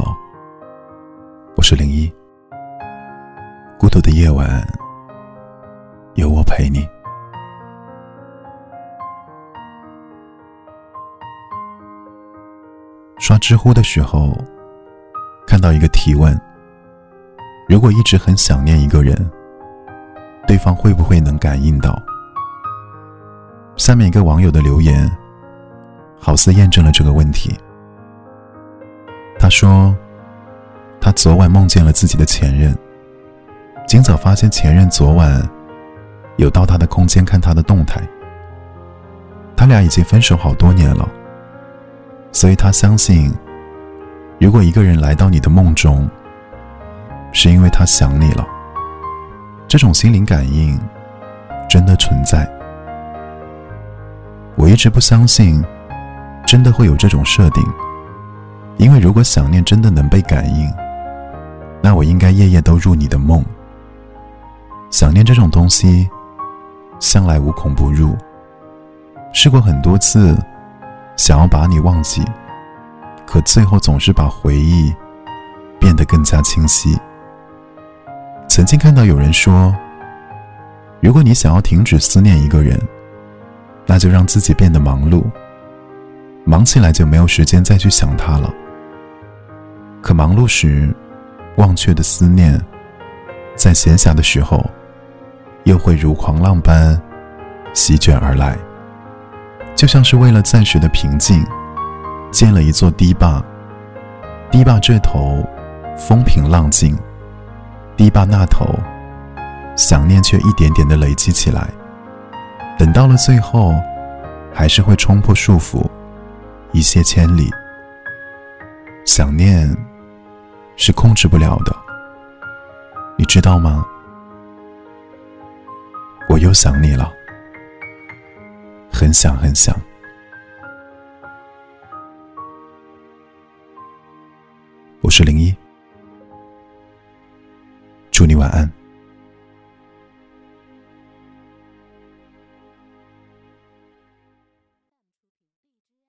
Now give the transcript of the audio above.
好，我是零一，孤独的夜晚，有我陪你。刷知乎的时候，看到一个提问：如果一直很想念一个人，对方会不会能感应到？下面一个网友的留言，好似验证了这个问题。他说。他昨晚梦见了自己的前任，今早发现前任昨晚有到他的空间看他的动态。他俩已经分手好多年了，所以他相信，如果一个人来到你的梦中，是因为他想你了。这种心灵感应真的存在。我一直不相信，真的会有这种设定，因为如果想念真的能被感应。那我应该夜夜都入你的梦。想念这种东西，向来无孔不入。试过很多次，想要把你忘记，可最后总是把回忆变得更加清晰。曾经看到有人说，如果你想要停止思念一个人，那就让自己变得忙碌，忙起来就没有时间再去想他了。可忙碌时，忘却的思念，在闲暇的时候，又会如狂浪般席卷而来。就像是为了暂时的平静，建了一座堤坝。堤坝这头风平浪静，堤坝那头想念却一点点的累积起来。等到了最后，还是会冲破束缚，一泻千里。想念。是控制不了的，你知道吗？我又想你了，很想很想。我是零一，祝你晚安。